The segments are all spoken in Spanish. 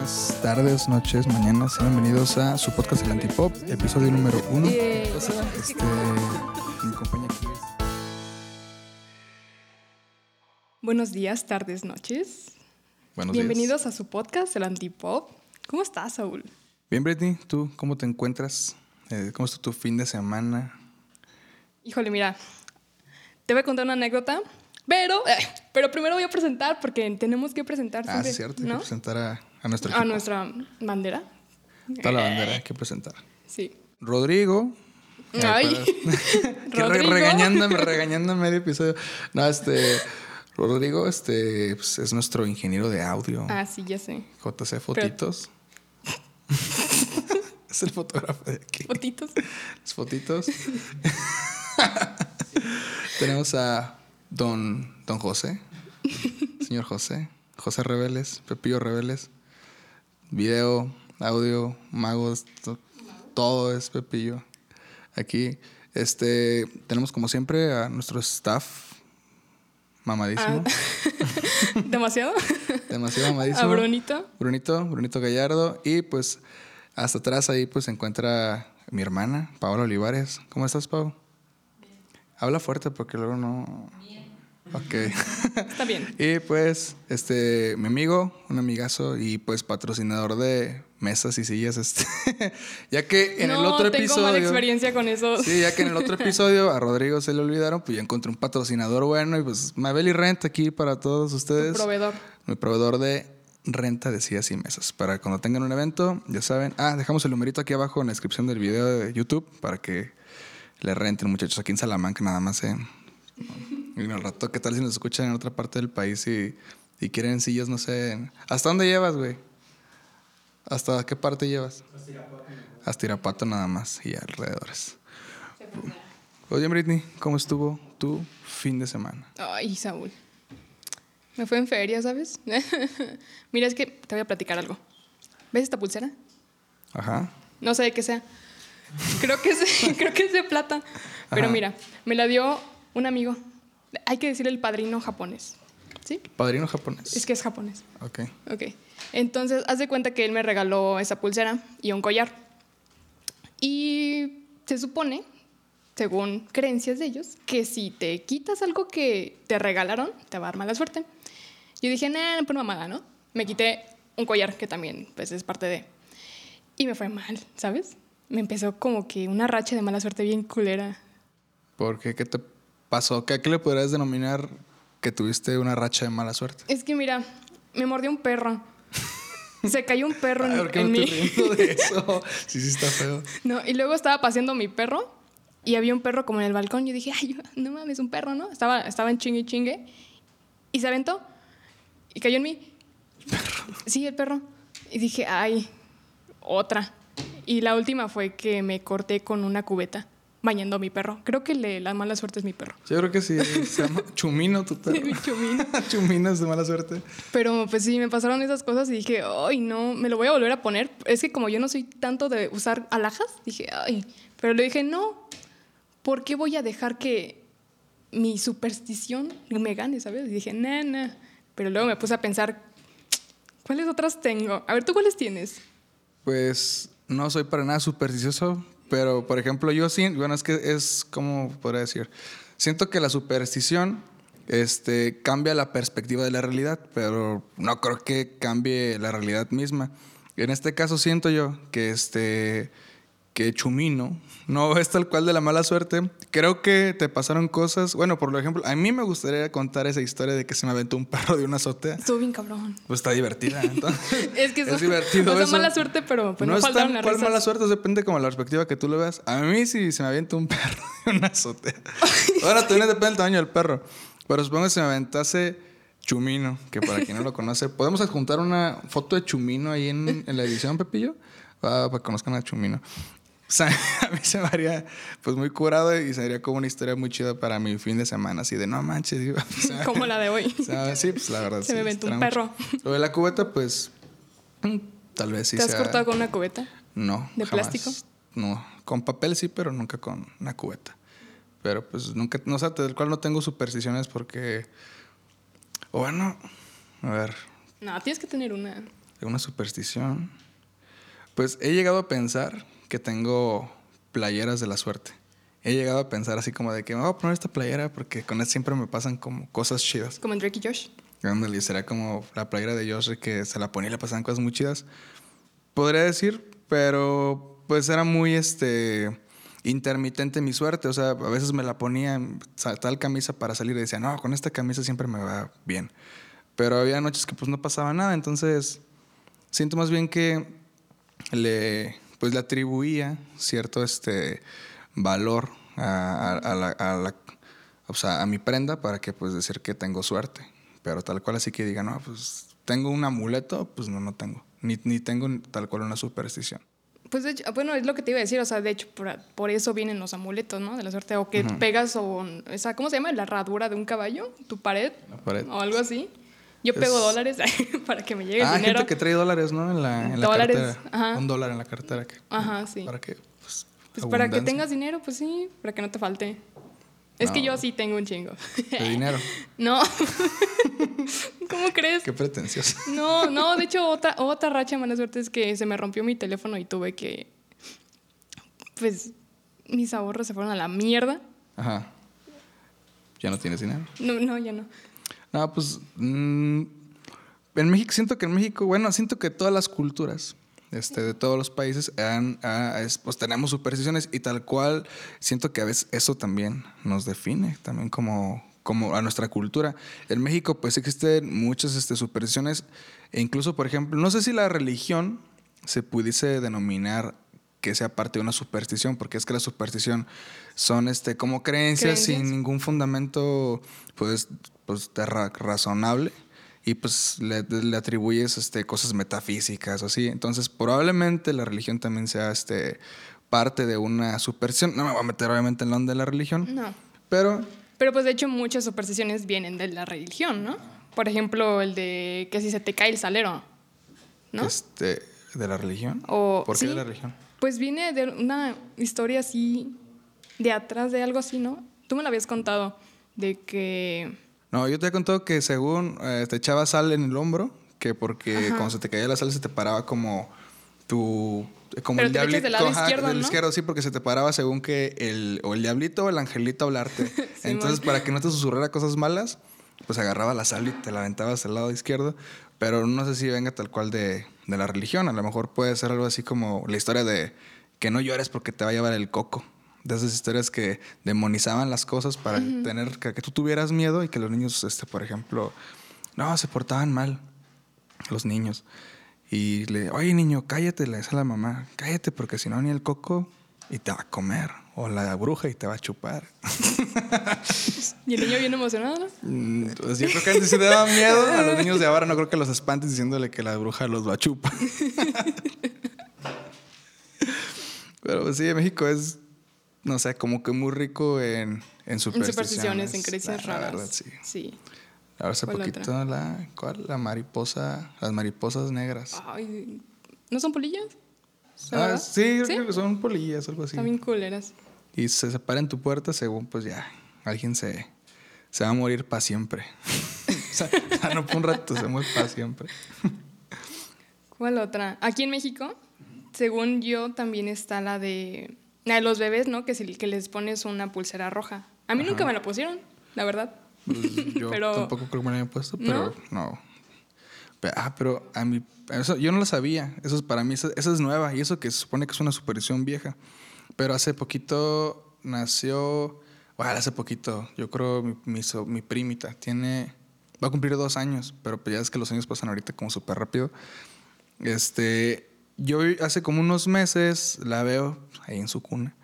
buenas tardes, noches, mañanas. Bienvenidos a su podcast El Antipop, episodio número uno. Este, mi compañía aquí es- Buenos días, tardes, noches. Buenos Bienvenidos a su podcast, El Antipop. ¿Cómo estás, Saúl? Bien, Britney, ¿tú cómo te encuentras? Eh, ¿Cómo estuvo tu fin de semana? Híjole, mira, te voy a contar una anécdota, pero, eh, pero primero voy a presentar porque tenemos que presentar Ah, siempre, cierto, hay ¿no? que presentar a, a nuestro A equipo. nuestra bandera. Está la bandera, hay que presentar. Sí. Rodrigo. Ay, Que Rodrigo. regañándome, regañando en medio episodio. No, este. Rodrigo, este, pues, es nuestro ingeniero de audio. Ah, sí, ya sé. JC Fotitos. es el fotógrafo de aquí. Fotitos. Las fotitos. Tenemos a don, don José. Señor José. José Reveles. Pepillo Reveles. Video, audio, magos. to- todo es Pepillo. Aquí. Este, tenemos como siempre a nuestro staff. Mamadísimo. ¿Demasiado? Demasiado mamadísimo. A Brunito. Brunito, Brunito Gallardo. Y pues hasta atrás ahí pues se encuentra mi hermana, Paola Olivares. ¿Cómo estás, Pau? Habla fuerte porque luego no... Ok. Está bien. y pues, este, mi amigo, un amigazo y pues patrocinador de mesas y sillas, este. ya que en no, el otro tengo episodio... mala experiencia con eso. Sí, ya que en el otro episodio a Rodrigo se le olvidaron, pues ya encontré un patrocinador bueno y pues Mabel y Rent aquí para todos ustedes. Proveedor. Mi proveedor de renta de sillas y mesas. Para cuando tengan un evento, ya saben. Ah, dejamos el numerito aquí abajo en la descripción del video de YouTube para que le renten, muchachos, aquí en Salamanca nada más. ¿eh? Y al rato, ¿qué tal si nos escuchan en otra parte del país y, y quieren sillas, no sé? ¿Hasta dónde llevas, güey? ¿Hasta qué parte llevas? Hasta Irapuato nada más y alrededores. Oye, Britney, ¿cómo estuvo tu fin de semana? Ay, Saúl. Me fue en feria, ¿sabes? Mira, es que te voy a platicar algo. ¿Ves esta pulsera? Ajá. No sé de qué sea. Creo que es, creo que es de plata. Pero Ajá. mira, me la dio un amigo. Hay que decir el padrino japonés. ¿Sí? Padrino japonés. Es que es japonés. Ok. Ok. Entonces, haz de cuenta que él me regaló esa pulsera y un collar. Y se supone, según creencias de ellos, que si te quitas algo que te regalaron, te va a dar mala suerte. Yo dije, nah, no por mamada, ¿no? Me quité un collar que también, pues, es parte de... Y me fue mal, ¿sabes? Me empezó como que una racha de mala suerte bien culera. ¿Por qué? ¿Qué te pasó? ¿Qué, qué le podrías denominar que tuviste una racha de mala suerte? Es que mira, me mordió un perro. Se cayó un perro en, Ay, ¿Por qué en mí. de eso? Sí, sí está feo. No, y luego estaba paseando mi perro y había un perro como en el balcón. Yo dije, ay, no mames, un perro, ¿no? Estaba, estaba en chingue y chingue y se aventó y cayó en mí. Sí, el perro. Y dije, ay, otra. Y la última fue que me corté con una cubeta bañando a mi perro. Creo que le- la mala suerte es mi perro. Yo creo que sí. Se llama Chumino tu perro. Mi chumino. Chumino es de mala suerte. Pero pues sí, me pasaron esas cosas y dije, ay, no, me lo voy a volver a poner. Es que como yo no soy tanto de usar alhajas, dije, ay, pero le dije, no, ¿por qué voy a dejar que mi superstición me gane, sabes? Y dije, nah. Pero luego me puse a pensar, ¿cuáles otras tengo? A ver, ¿tú cuáles tienes? Pues no soy para nada supersticioso, pero por ejemplo, yo sí, bueno, es que es como podría decir, siento que la superstición este, cambia la perspectiva de la realidad, pero no creo que cambie la realidad misma. En este caso siento yo que este que Chumino no es tal cual de la mala suerte. Creo que te pasaron cosas. Bueno, por ejemplo, a mí me gustaría contar esa historia de que se me aventó un perro de una azotea. Estuvo bien cabrón. Pues está divertida. Entonces, Es que eso- es divertido o sea, eso. mala suerte, pero pues no, es faltaron tan cual risas. mala suerte, depende como la perspectiva que tú lo veas. A mí sí se me avienta un perro de una azotea. Ahora también depende del tamaño del perro. Pero supongo que se me aventase Chumino, que para quien no lo conoce, ¿podemos adjuntar una foto de Chumino ahí en, en la edición, Pepillo? Ah, para que conozcan a Chumino. O sea, a mí se me haría pues muy curado y sería como una historia muy chida para mi fin de semana, así de no manches. digo, o sea, Como la de hoy. o sea, sí, pues la verdad. Se me sí, aventó un perro. mucho. Lo de la cubeta, pues mm, tal vez sí ¿Te has sea- cortado con una cubeta? no. ¿De jamás. plástico? No. Con papel sí, pero nunca con una cubeta. Pero pues nunca, no sé, del cual no tengo supersticiones porque. O bueno, a ver. No, tienes que tener una. ¿Alguna superstición? Pues he llegado a pensar que tengo playeras de la suerte. He llegado a pensar así como de que me voy a poner esta playera porque con él siempre me pasan como cosas chidas. Como en Drake y Josh. Ándale, será como la playera de Josh que se la ponía y le pasaban cosas muy chidas. Podría decir, pero pues era muy este intermitente mi suerte. O sea, a veces me la ponía tal camisa para salir y decía, no, con esta camisa siempre me va bien. Pero había noches que pues no pasaba nada. Entonces, siento más bien que le, pues, le atribuía cierto este, valor a, a- a la, a la- o sea, a mi prenda para que pues decir que tengo suerte. Pero tal cual así que diga, no, pues tengo un amuleto, pues no, no tengo. Ni, ni tengo tal cual una superstición. Pues de hecho, bueno, es lo que te iba a decir, o sea, de hecho, por, por eso vienen los amuletos, ¿no? De la suerte, o que pegas o, esa, ¿cómo se llama? La herradura de un caballo, tu pared, La pared. o algo así. Yo Es- pego dólares para que me llegue Ah, el dinero. gente que trae dólares, ¿no? En la, en la Dólares, cartera. ajá. Un dólar en la cartera. que- Ajá, sí. Para que, pues, Pues para que tengas dinero, pues sí, para que no te falte. Es que yo sí tengo un chingo. De dinero. no. ¿Cómo crees? Qué pretencioso. No, no, de hecho, otra, otra racha de mala suerte es que se me rompió mi teléfono y tuve que. Pues mis ahorros se fueron a la mierda. Ajá. Ya no tienes dinero. No, no, ya no. No, pues mm, en México, siento que en México, bueno, siento que todas las culturas este, de todos los países han, es- pues tenemos supersticiones y tal cual siento que a veces eso también nos define, también como, como a nuestra cultura. En México pues existen muchas este, supersticiones e incluso, por ejemplo, no sé si la religión se pudiese denominar que sea parte de una superstición, porque es que la superstición son este como creencias, Creencias. sin ningún fundamento pues, pues ra- razonable y pues le, le atribuyes este, cosas metafísicas o así. Entonces probablemente la religión también sea este, parte de una superstición. No me voy a meter obviamente en la onda de la religión, No. pero Pero pues de hecho muchas supersticiones vienen de la religión, ¿no? Por ejemplo, el de que si se te cae el salero, ¿no? este, de la religión. O- ¿Por qué sí. de la religión? Pues viene de una historia así, de atrás de algo así, ¿no? Tú me lo habías contado, de que... No, yo te he contado que según eh, te echaba sal en el hombro, que porque cuando se te caía la sal se te paraba como tu... Como Pero el diablito. del lado ajá, izquierdo, del ¿no? izquierdo, sí, porque se te paraba según que el, o el diablito o el angelito hablarte. Entonces, para que no te susurrara cosas malas, pues agarraba la sal y te la aventabas al lado izquierdo. Pero no sé si venga tal cual de, de la religión. A lo mejor puede ser algo así como la historia de que no llores porque te va a llevar el coco. De esas historias que demonizaban las cosas para tener que, que tú tuvieras miedo y que los niños, este, por ejemplo, no, se portaban mal los niños. Y le, oye niño, cállate, le dice a la mamá, cállate porque si no ni el coco y te va a comer. O la bruja y te va a chupar. Y el niño bien emocionado, ¿no? Mm, Entonces yo creo que antes sí te daba miedo. A los niños de ahora no creo que los espantes diciéndole que la bruja los va a chupar. Pero pues, sí, México es, no sé, como que muy rico en, en En supersticiones. supersticiones, en creencias La- la raras. verdad, sí. Sí. Ahora hace ¿Cuál poquito otra? la, ¿cuál? La mariposa, las mariposas negras. Ay, ¿no son polillas? ¿De Ah, sí, creo ¿Sí? que son polillas, algo así. Bien culeras. Y se separa en tu puerta según pues ya alguien se, se va a morir para siempre. o sea, o sea, no por un rato, se muere para siempre. ¿Cuál otra? Aquí en México, según yo, también está la de, de los bebés, ¿no? Que, si, que les pones una pulsera roja. A mí nunca me la pusieron, la verdad. Pues, yo Pero- tampoco creo que me la hayan puesto, pero no. Pe- Ah, pero a mí, eso, yo no lo sabía. Eso es para mí, esa, esa es nueva y eso que se supone que es una superstición vieja. Pero hace poquito nació, bueno, hace poquito, yo creo mi, mi primita tiene, va a cumplir dos años, pero pues ya es que los años pasan ahorita como súper rápido. Este, yo hace como unos meses la veo ahí en su cuna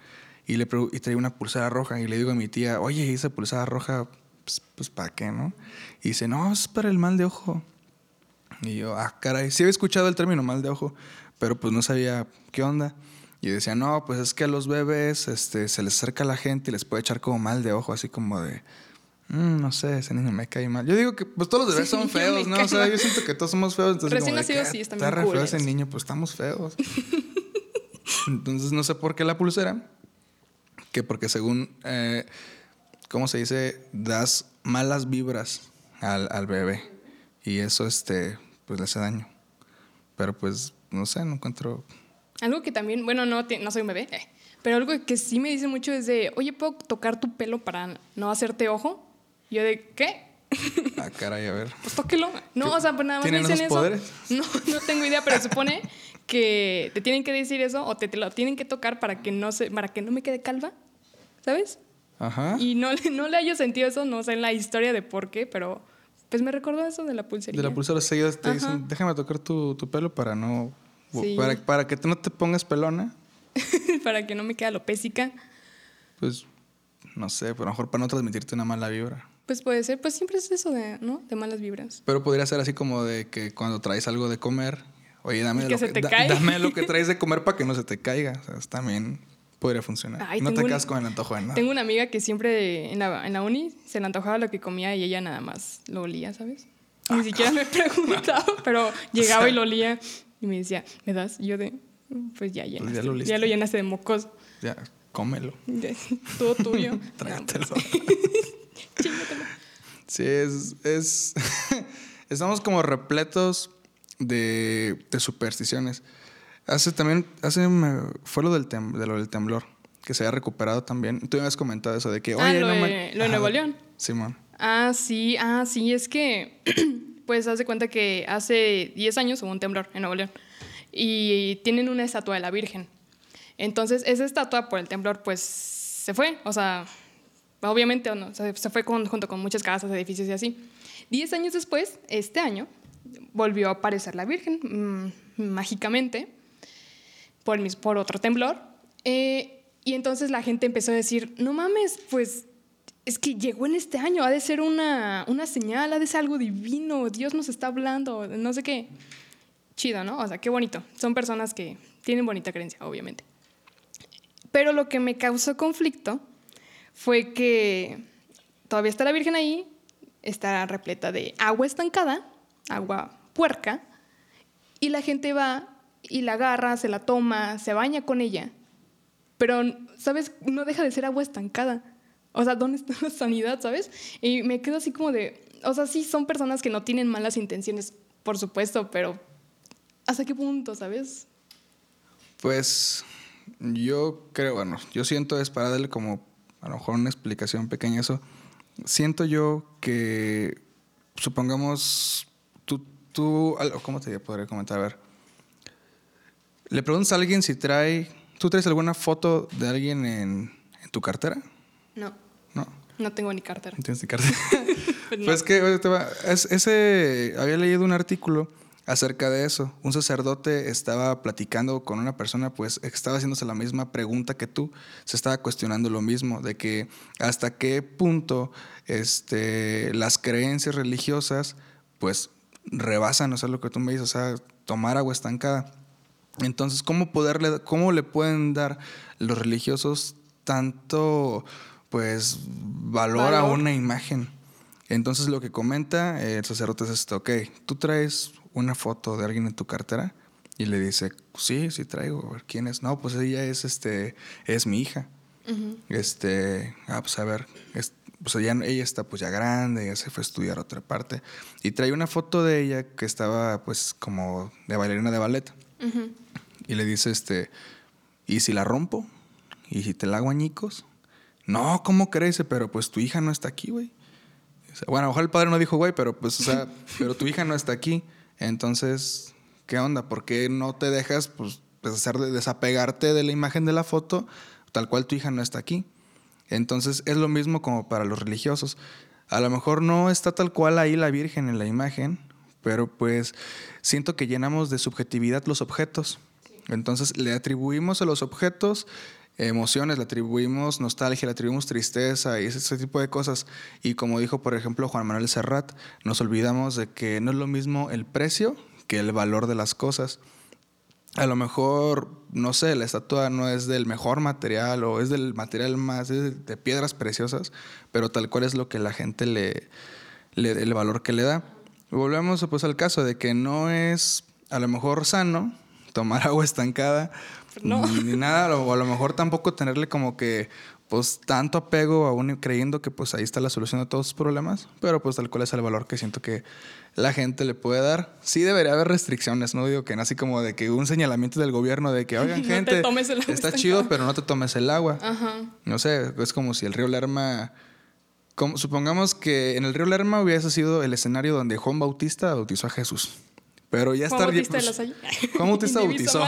y le y una pulsera roja y le digo a mi tía, oye, esa pulsera roja, pues, pues ¿para qué, no? Y dice, no, es para el mal de ojo. Y yo, ah, caray, sí había escuchado el término mal de ojo, pero pues no sabía qué onda. Y decía, no, pues es que a los bebés este, se les acerca la gente y les puede echar como mal de ojo, así como de, "Mm, no sé, ese niño me cae mal. Yo digo que pues todos los bebés Sí, son feos, ¿no? O sea, yo siento que todos somos feos. Entonces, Recién nacidos "Ah, sí están está re feo ese culeros". niño, pues estamos feos. Entonces no sé por qué la pulsera, que porque según, eh, ¿cómo se dice? Das malas vibras al, al bebé y eso este, pues le hace daño. Pero pues, no sé, no encuentro... Algo que también, bueno, no, no soy un bebé, eh, pero algo que sí me dicen mucho es de, oye, ¿puedo tocar tu pelo para no hacerte ojo? Yo de, ¿qué? Ah, caray, a ver. Pues tóquelo. No, o sea, pues nada más me ¿Tienen dicen eso. poderes? No, no tengo idea, pero supone que te tienen que decir eso o te, te lo tienen que tocar para que no se, para que no me quede calva, ¿sabes? Ajá. Y no, le- no le haya sentido eso, no sé en la historia de por qué, pero pues me recordó eso de la pulserilla. De la pulsera seguidas te Ajá. dicen, déjame tocar tu, tu pelo para no... Sí. Para, para que no te pongas pelona. para que no me quede alopésica. Pues, no sé, pero a lo mejor para no transmitirte una mala vibra. Pues puede ser, pues siempre es eso de, ¿no? De malas vibras. Pero podría ser así como de que cuando traes algo de comer, oye, dame, que lo, se que, te da- cae. dame lo que traes de comer para que no se te caiga. O sea, también podría funcionar. Ay, no te un- quedas con el antojo de nada. Tengo una amiga que siempre en la, en la uni se le antojaba lo que comía y ella nada más lo olía, ¿sabes? Ni siquiera me preguntaba, pero llegaba sea- y lo olía y me decía, ¿me das? Y yo de, pues ya llenaste. ya lo ya lo llenaste de mocos. Ya, cómelo. Todo tuyo. Trágatelo. Sí, es. es Estamos como repletos de, de supersticiones. Hace también. Hace, fue lo del, tem- de lo del temblor, que se había recuperado también. Tú me habías comentado eso de que. Ah, lo no de- lo. Nuevo León. Simón. Ah, sí, ah, sí, es que, pues, haz de cuenta que hace 10 años hubo un temblor en Nuevo León y tienen una estatua de la Virgen. Entonces, esa estatua por el temblor, pues, se fue, o sea, obviamente, no, se, fue junto con muchas casas, edificios y así. 10 años después, este año, volvió a aparecer la Virgen, mm, mágicamente, por, mis- por otro temblor. Eh, y entonces la gente empezó a decir, no mames, pues es que llegó en este año, ha de ser una, una señal, ha de ser algo divino, Dios nos está hablando, no sé qué. Chido, ¿no? O sea, qué bonito. Son personas que tienen bonita creencia, obviamente. Pero lo que me causó conflicto fue que todavía está la Virgen ahí, está repleta de agua estancada, agua puerca, y la gente va y la agarra, se la toma, se baña con ella. Pero, ¿sabes? No deja de ser agua estancada. O sea, ¿dónde está la sanidad, sabes? Y me quedo así como de, o sea, sí son personas que no tienen malas intenciones, por supuesto, pero ¿hasta qué punto, sabes? Pues yo creo, bueno, yo siento es para darle como a lo mejor una explicación pequeña eso. Siento yo que supongamos tú, tú ¿cómo te podría comentar? A ver, le preguntas a alguien si trae, ¿tú traes alguna foto de alguien en, en tu cartera? No, No, no tengo ni cartera. no tienes ni cartera. Pues no. Pues que oye, te va- es- ese había leído un artículo acerca de eso. Un sacerdote estaba platicando con una persona, pues estaba haciéndose la misma pregunta que tú. Se estaba cuestionando lo mismo, de que hasta qué punto este, las creencias religiosas, pues rebasan, o sea, lo que tú me dices, o sea, tomar agua estancada. Entonces, ¿cómo, poderle, ¿cómo le pueden dar los religiosos tanto, pues, valor, a Valor. una imagen? Entonces, lo que comenta el sacerdote es esto, ok, tú traes una foto de alguien en tu cartera y le dice, sí, sí traigo, a ver, ¿quién es? No, pues ella es, este, es mi hija. Este, ah, pues a ver, es- pues ella, ella está pues ya grande, ya se fue a estudiar a otra parte. Y trae una foto de ella que estaba pues como de bailarina de ballet. Y le dice, este, ¿y si la rompo? ¿Y si te la hago añicos? No, ¿cómo crees? Pero pues tu hija no está aquí, güey. Bueno, ojalá el padre no dijo, güey, pero pues, o sea, pero tu hija no está aquí. Entonces, ¿qué onda? ¿Por qué no te dejas, pues, pues, hacer de desapegarte de la imagen de la foto, tal cual tu hija no está aquí? Entonces, es lo mismo como para los religiosos. A lo mejor no está tal cual ahí la Virgen en la imagen, pero pues siento que llenamos de subjetividad los objetos. Entonces le atribuimos a los objetos emociones, le atribuimos nostalgia, le atribuimos tristeza y ese, tipo de cosas. Y como dijo, por ejemplo, Juan Manuel Serrat, nos olvidamos de que no es lo mismo el precio que el valor de las cosas. A lo mejor, no sé, la estatua no es del mejor material o es del material más de, de piedras preciosas, pero tal cual es lo que la gente le, le el valor que le da. Volvemos pues al caso de que no es a lo mejor sano tomar agua estancada No. ni nada, o a lo mejor tampoco tenerle como que pues tanto apego aún creyendo que pues ahí está la solución a todos sus problemas, pero pues tal cual es el valor que siento que la gente le puede dar. Sí debería haber restricciones, no digo que así como de que un señalamiento del gobierno de que, oigan, No te gente, tomes el agua, está chido, cabrón". pero no te tomes el agua. Ajá. No sé, es como si el río Lerma... como- supongamos que en el río Lerma hubiese sido el escenario donde Juan Bautista bautizó a Jesús. Pero ya Juan está... Bautista de pues, la. Juan Bautista bautizó.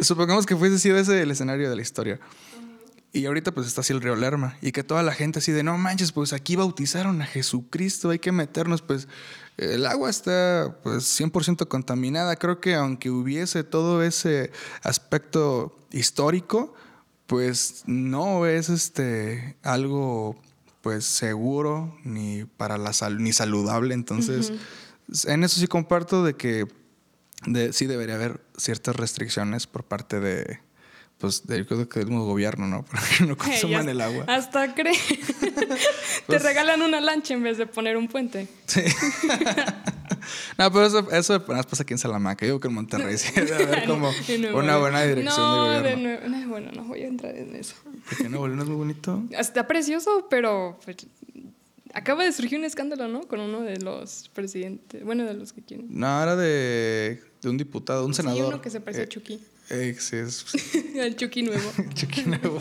Supongamos que fuese sido ese el escenario de la historia. Y ahorita pues está así el río Lerma. Y que toda la gente así de, no manches, pues aquí bautizaron a Jesucristo, hay que meternos. Pues el agua está pues 100% contaminada. Creo que aunque hubiese todo ese aspecto histórico, pues no es este algo pues seguro ni para la sal ni saludable. Entonces, en eso sí comparto de que de, sí debería haber ciertas restricciones por parte de pues de, yo creo que del mismo gobierno, ¿no? Para que no consuman el agua. Hasta cree. Te Pues- regalan una lancha en vez de poner un puente. Sí. no, pero eso, eso apenas pasa aquí en Salamanca. Yo creo que en Monterrey sí debe haber como una buena dirección no, de de gobierno. Nuevo- no, bueno, no voy a entrar en eso. Porque Nuevo León es muy bonito. Está precioso, pero pues, acaba de surgir un escándalo, ¿no? Con uno de los presidentes, bueno, de los que quieren. No, era de, de un diputado, un Sí, senador. uno que se parece a Eh, Chucky. eh, sí, es Al Chucky nuevo. Chucky nuevo.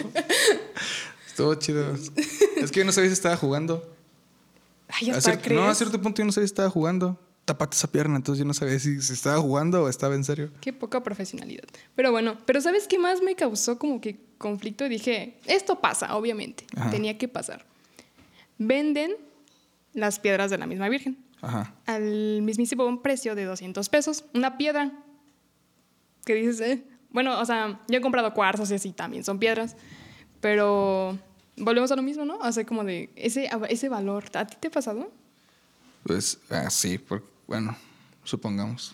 Estuvo chido. Es que yo no sabía si estaba jugando. Ay, A hasta cier- crees. no, a cierto punto yo no sabía si estaba jugando. Tapate esa pierna, entonces yo no sabía si, si estaba jugando o estaba en serio. Qué poca profesionalidad. Pero bueno, pero ¿sabes qué más me causó como que conflicto? Dije, esto pasa, obviamente. Ajá. Tenía que pasar. Venden las piedras de la misma Virgen Ajá. al mismísimo precio de 200 pesos. Una piedra. Que dices, eh. Bueno, o sea, yo he comprado cuarzos y así también son piedras. Pero volvemos a lo mismo, ¿no? O sea, como de ese, ese valor. ¿A ti te ha pasado? Pues ah, sí, porque, bueno, supongamos.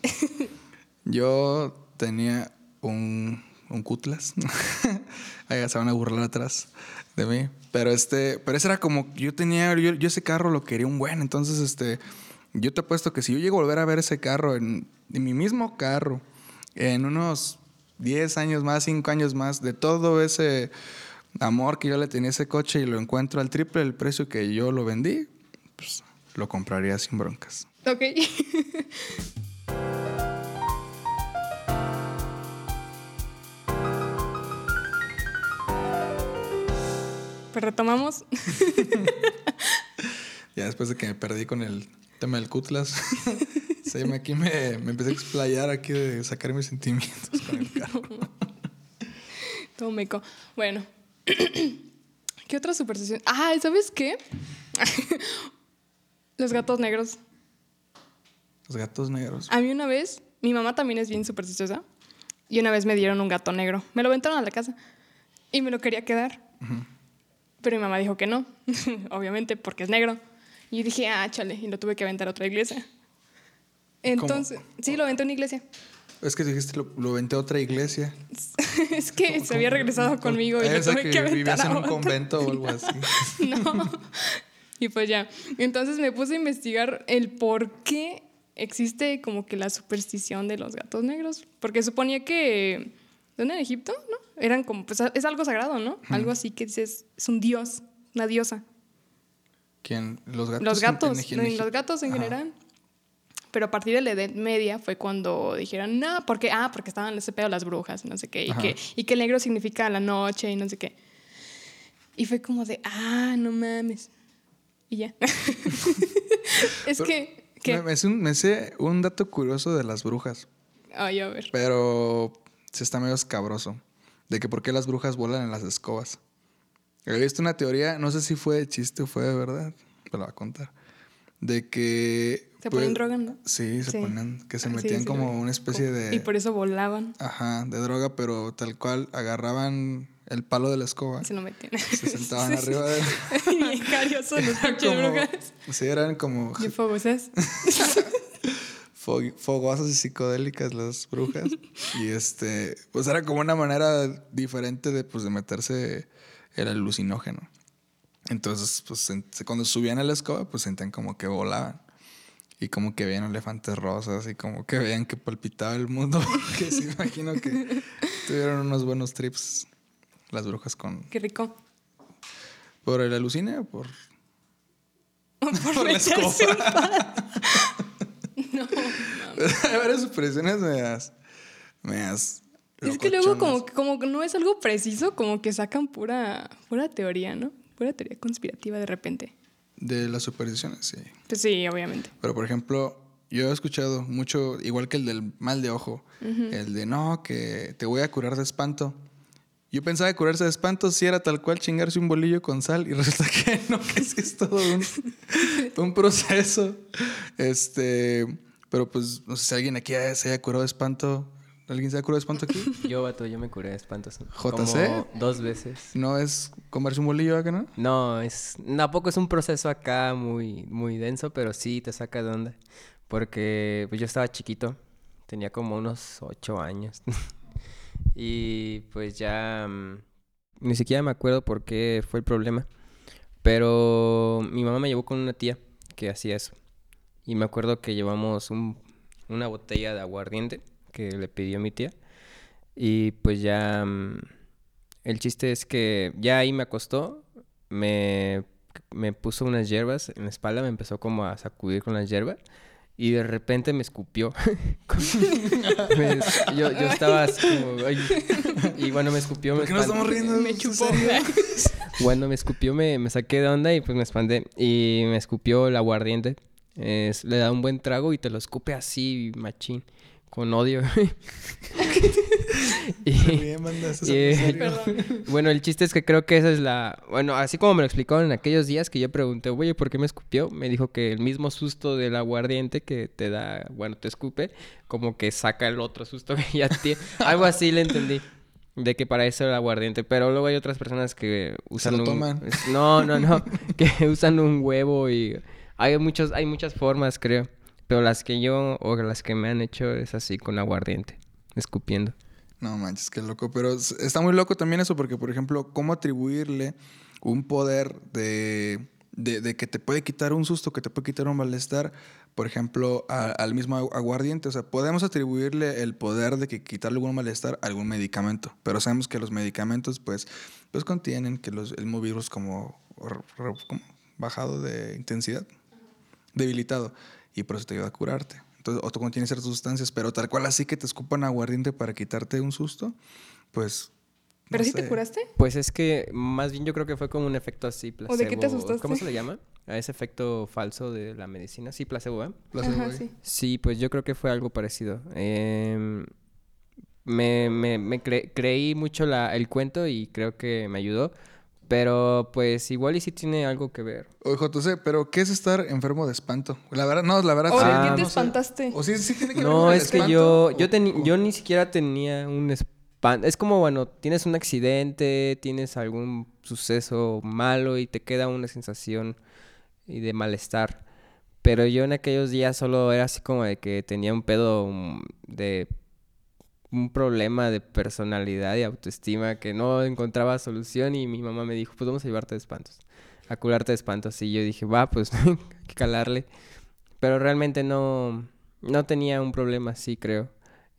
Yo tenía un, un cutlas. Ahí se van a burlar atrás Pero este, pero ese era como, yo tenía, yo, ese carro lo quería un buen. Entonces, este, yo te apuesto que si yo llego a volver a ver ese carro en, en mi mismo carro, en unos 10 años más, 5 años más, de todo ese amor que yo le tenía a ese coche y lo encuentro al triple del precio que yo lo vendí, pues lo compraría sin broncas. Ok. retomamos. Ya después de que me perdí con el tema del cutlas, sí, aquí me, me empecé a explayar aquí de sacar mis sentimientos con el carro. Todo meco. Bueno. ¿Qué otra superstición? Ah, ¿sabes qué? Los gatos negros. Los gatos negros. A mí una vez, mi mamá también es bien supersticiosa, y una vez me dieron un gato negro. Me lo aventaron a la casa y me lo quería quedar. Pero mi mamá dijo que no, obviamente, porque es negro. Y yo dije, ah, chale, y lo tuve que aventar a otra iglesia. Entonces, sí, lo aventé a una iglesia. Es que dijiste, lo, lo venté a otra iglesia. es que se había regresado conmigo y lo Esa tuve que, que aventar vivías a en un otra. convento o algo así. No. Y pues ya. Entonces me puse a investigar el por qué existe como que la superstición de los gatos negros. Porque suponía que. ¿Dónde? En Egipto, ¿no? Eran como. Pues es algo sagrado, ¿no? Algo así que dices. Es un dios, una diosa. ¿Quién? Los gatos. Los en- gatos, en- en los Egipto. gatos en general. Pero a partir de la Edad Media fue cuando dijeron, no, porque, ah, porque estaban ese pedo las brujas y no sé qué, y Ajá. que, y que el negro significa la noche y no sé qué. Y fue como de, ah, no mames. Y ya. es Pero que. Me, me sé un, me sé un dato curioso de las brujas, Ay, a ver. pero se está medio escabroso. De que por qué las brujas vuelan en las escobas. He visto una teoría, no sé si fue de chiste o fue de verdad, pero la voy a contar. De que. Se pues, ponen droga, ¿no? Sí, se Sí. ponen. Que se Ah, sí, metían sí, como una especie Como- de. Y por eso volaban. Ajá, de droga, pero tal cual agarraban el palo de la escoba. y Se lo metían. Se sentaban Sí, arriba de. sí. Bien cariosos los como, brujas. sí, eran como Y fogosas. Fo- fogosas y psicodélicas las brujas. y este, pues era como una manera diferente de, pues, de meterse el alucinógeno. Entonces, pues cuando subían a la escoba, pues sentían como que volaban. Y como que veían elefantes rosas y como que veían que palpitaba el mundo. que sí, imagino que tuvieron unos buenos trips las brujas con... Qué rico. ¿Por el alucine o por...? Por, Por la escoba. No. Hay varias supersticiones medias... medias Es que luego como, como no es algo preciso, como que sacan pura, pura teoría, ¿no? Pura teoría conspirativa de repente. De las supersticiones, sí. Pues sí, obviamente. Pero, por ejemplo, yo he escuchado mucho, igual que el del mal de ojo, el de no, que te voy a curar de espanto. Yo pensaba que curarse de espanto sí era tal cual chingarse un bolillo con sal y resulta que no, que sí es todo un, un proceso. Este, pero pues no sé si alguien aquí se haya curado de espanto. ¿Alguien se ha curado de espanto aquí? Yo, vato, yo me curé de espantos. ¿JC? Como dos veces. No es comerse un bolillo acá, ¿no? No, es tampoco es un proceso acá muy, muy denso, pero sí te saca de onda. Porque pues yo estaba chiquito, tenía como unos ocho años. y pues ya mm, ni siquiera me acuerdo por qué fue el problema. Pero mi mamá me llevó con una tía que hacía eso. Y me acuerdo que llevamos un- una botella de aguardiente que le pidió mi tía. Y pues ya... mm, el chiste es que ya ahí me acostó, me, me puso unas hierbas en la espalda, me empezó como a sacudir con las hierbas y de repente me escupió. Me- yo, yo estaba así como... "Ay". Y bueno, me escupió, me ¿Por qué espanté. estamos riendo? Bueno, me escupió, me, me saqué de onda y pues me espanté. Y me escupió el aguardiente. Es- le da un buen trago y te lo escupe así, machín, con odio. y, Bien, banda, ¿esto es y- bueno, el chiste es que creo que esa es la... Bueno, así como me lo explicaron en aquellos días que yo pregunté, oye, ¿por qué me escupió? Me dijo que el mismo susto del aguardiente que te da, bueno, te escupe, como que saca el otro susto que ya tiene. Algo así le entendí. De que para eso era el aguardiente. Pero luego hay otras personas que usan lo un... toman. No, no, no. que usan un huevo y... Hay, muchos, hay muchas formas, creo. Pero las que yo o las que me han hecho es así con aguardiente. Escupiendo. No manches, qué loco. Pero está muy loco también eso, porque, por ejemplo, ¿cómo atribuirle un poder de, de, que te puede quitar un susto, que te puede quitar un malestar, por ejemplo, al mismo agu- aguardiente? O sea, podemos atribuirle el poder de que quitarle algún malestar a algún medicamento, pero sabemos que los medicamentos, pues, pues contienen que los, el mismo virus como bajado de intensidad, debilitado, y por eso te ayuda a curarte. Entonces, o contiene ciertas sustancias, pero tal cual así que te escupan aguardiente para quitarte un susto, pues. ¿Pero no sí te curaste? Pues es que más bien yo creo que fue como un efecto así placebo. ¿O de qué te asustaste? ¿Cómo se le llama? A ese efecto falso de la medicina. Sí, placebo, ¿eh? Placebo, Ajá, sí. Sí, pues yo creo que fue algo parecido. Em, me me- me cre- creí mucho la, el cuento y creo que me ayudó. Pero pues igual y sí tiene algo que ver. Oye, José, pero ¿qué es estar enfermo de espanto? La verdad, no, la verdad ¿O Ah, qué te no sé. espantaste? O sí, sí tiene que ver con No, el es que espanto, yo, yo, teni- o- yo ni siquiera tenía un espanto. Es como, bueno, tienes un accidente, tienes algún suceso malo y te queda una sensación y de malestar. Pero yo en aquellos días solo era así como de que tenía un pedo mm, de un problema de personalidad y autoestima que no encontraba solución y mi mamá me dijo, pues vamos a llevarte de espantos, a curarte de espantos. Y yo dije, va, pues hay que calarle. Pero realmente no, no tenía un problema así, creo.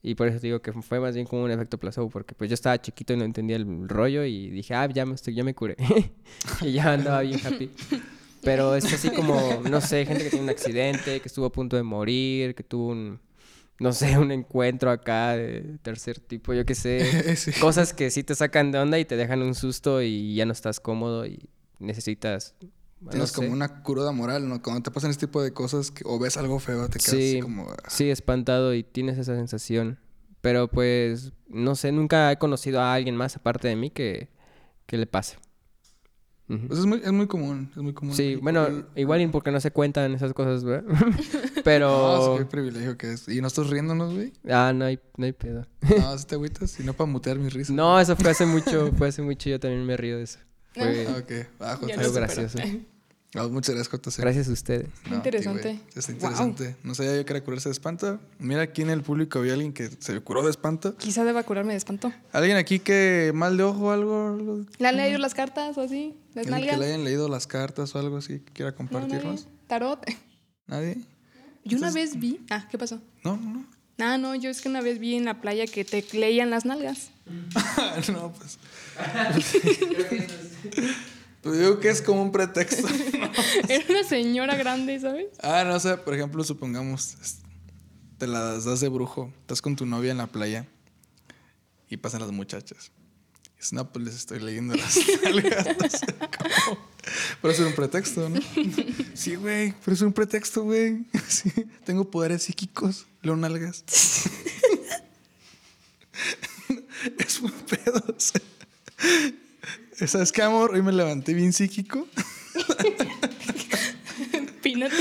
Y por eso digo que fue más bien como un efecto placebo, porque pues yo estaba chiquito y no entendía el rollo y dije, ah, ya me, estoy, ya me curé. y ya andaba bien happy. Pero es así como, no sé, gente que tiene un accidente, que estuvo a punto de morir, que tuvo un, no sé, un encuentro acá de tercer tipo, yo qué sé. Sí. Cosas que sí te sacan de onda y te dejan un susto y ya no estás cómodo y necesitas... no Tienes sé. como una cruda moral, ¿no? Cuando te pasan este tipo de cosas que- o ves algo feo, te quedas Sí, así como... ah. sí, espantado y tienes esa sensación. Pero pues, no sé, nunca he conocido a alguien más aparte de mí que, que le pase. Pues es muy, es muy común, es muy común. Sí, bueno, igual porque no se cuentan esas cosas, ¿verdad? No, Pero... sí, qué privilegio que es. ¿Y no estás riéndonos, güey? Ah, no hay, no hay pedo. No, si te agüitas y no para mutear mi risa. No, eso fue hace mucho, fue hace mucho, yo también me río de eso. Fue Ah, ok. Ah, algo no gracioso. muchas gracias, JC. Gracias a ustedes. No, Interesante. Está Wow. interesante. No sabía yo que era curarse de espanto. Mira, aquí en el público había alguien que se curó de espanto. Quizá deba curarme de espanto. ¿Alguien aquí que mal de ojo o algo? ¿Le han leído las cartas o así? ¿Las ¿Alguien que le hayan leído las cartas o algo así que quiera No, compartirnos? nadie. ¿Tarot? ¿Nadie? Yo una vez vi... Ah, ¿qué pasó? No, no, no. Ah, no, yo es que una vez vi en la playa que te leían las nalgas. no, pues. pues digo que es como un pretexto. Era una señora grande, ¿sabes? Ah, no sé, por ejemplo, supongamos, te las das de brujo, estás con tu novia en la playa y pasan las muchachas. No, pues les estoy leyendo las nalgas. No sé cómo. Pero es un pretexto, ¿no? Sí, güey, pero es un pretexto, güey. Sí, tengo poderes psíquicos, leo nalgas. es un pedo, o sea. ¿Sabes qué, amor? Hoy me levanté bien psíquico. Pínate.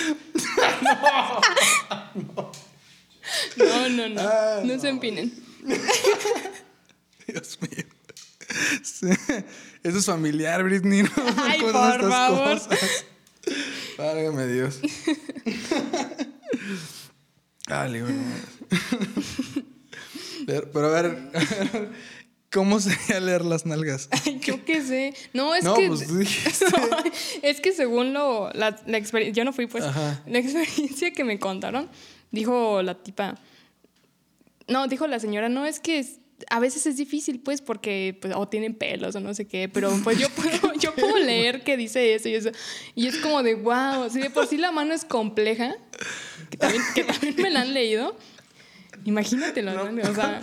No, no, no. Ah, no se empinen. Dios mío. Eso es familiar, Britney. No Ay, por favor. cosas. Válgame Dios. Dale, bueno. Pero, pero a ver, ¿cómo sería leer las nalgas? Ay, yo qué sé. No, es No, que. pues. No, es que según lo, la, la experiencia. Yo no fui, pues. Ajá. La experiencia que me contaron, dijo la tipa. No, dijo la señora, no, es que es- a veces es difícil, pues, porque pues, o tienen pelos o no sé qué, pero pues yo puedo, yo puedo leer que dice eso y eso. Y es como de, wow, si de por sí la mano es compleja, que también, que también me la han leído. Imagínatelo, ¿no? O sea,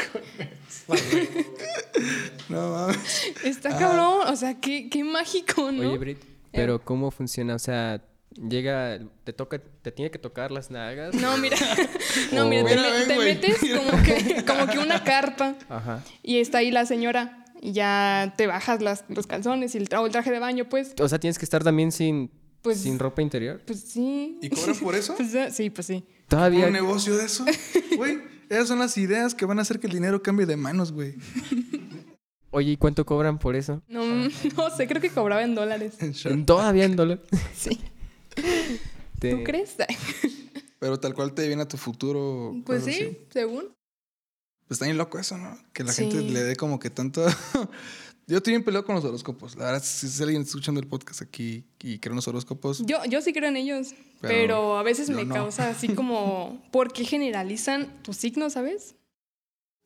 No mames. está cabrón, o sea, qué, qué mágico, ¿no? Oye, Brit, pero ¿cómo funciona? O sea, llega, te toca, te tiene que tocar las nalgas. No, mira, no, mira, Oh. te, Mira, me- ven, te güey. metes como que, como que una carpa Ajá. y está ahí la señora y ya te bajas las, los calzones y el, tra- o el traje de baño, pues, O sea, tienes que estar también sin, Pues- sin ropa interior. pues sí. ¿Y cobran por eso? Pues, eh, sí, pues sí. Todavía. ¿Un negocio de eso? Güey, esas son las ideas que van a hacer que el dinero cambie de manos, güey. Oye, ¿y cuánto cobran por eso? No, no sé, creo que cobraba en dólares. Todavía en dólar. Sí. Te- ¿Tú crees? Pero tal cual te viene a tu futuro. Pues sí, así. según. Pues está bien loco eso, ¿no? Que la Sí. gente le dé como que tanto. Yo estoy bien peleado con los horóscopos. La verdad, si, si alguien escuchando el podcast aquí y cree en los horóscopos, Yo, yo sí creo en ellos, Pero pero, a veces me no. causa así como, ¿por qué generalizan tus signos, sabes?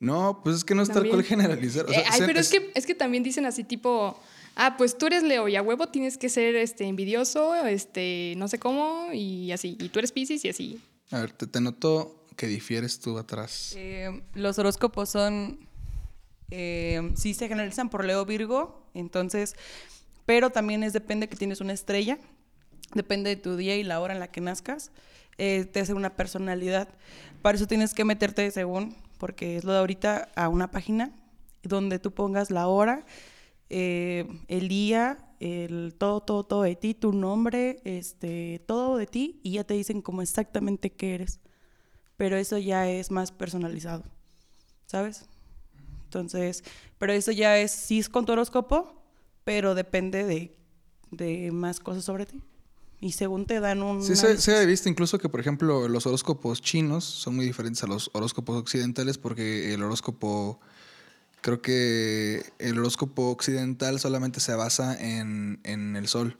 no, pues es que no es tal cual generalizar. O sea, Eh, ay, pero es que, es que también dicen así tipo, ah, pues tú eres Leo y a huevo tienes que ser este envidioso, este, no sé cómo, y así. Y tú eres Pisces y así. A ver, te, te noto que difieres tú atrás. Eh, los horóscopos son, eh, sí se generalizan por Leo Virgo, entonces, pero también es depende que tienes una estrella, depende de tu día y la hora en la que nazcas, eh, te hace una personalidad. Para eso tienes que meterte según, porque es lo de ahorita, a una página donde tú pongas la hora, eh, el día, el todo, todo, todo de ti, tu nombre, este, todo de ti, y ya te dicen como exactamente qué eres pero eso ya es más personalizado, ¿sabes? Entonces, pero eso ya es, sí es con tu horóscopo, pero depende de, de más cosas sobre ti. Y según te dan un... Sí, se, se ha visto incluso que, por ejemplo, los horóscopos chinos son muy diferentes a los horóscopos occidentales porque el horóscopo, creo que el horóscopo occidental solamente se basa en, en el sol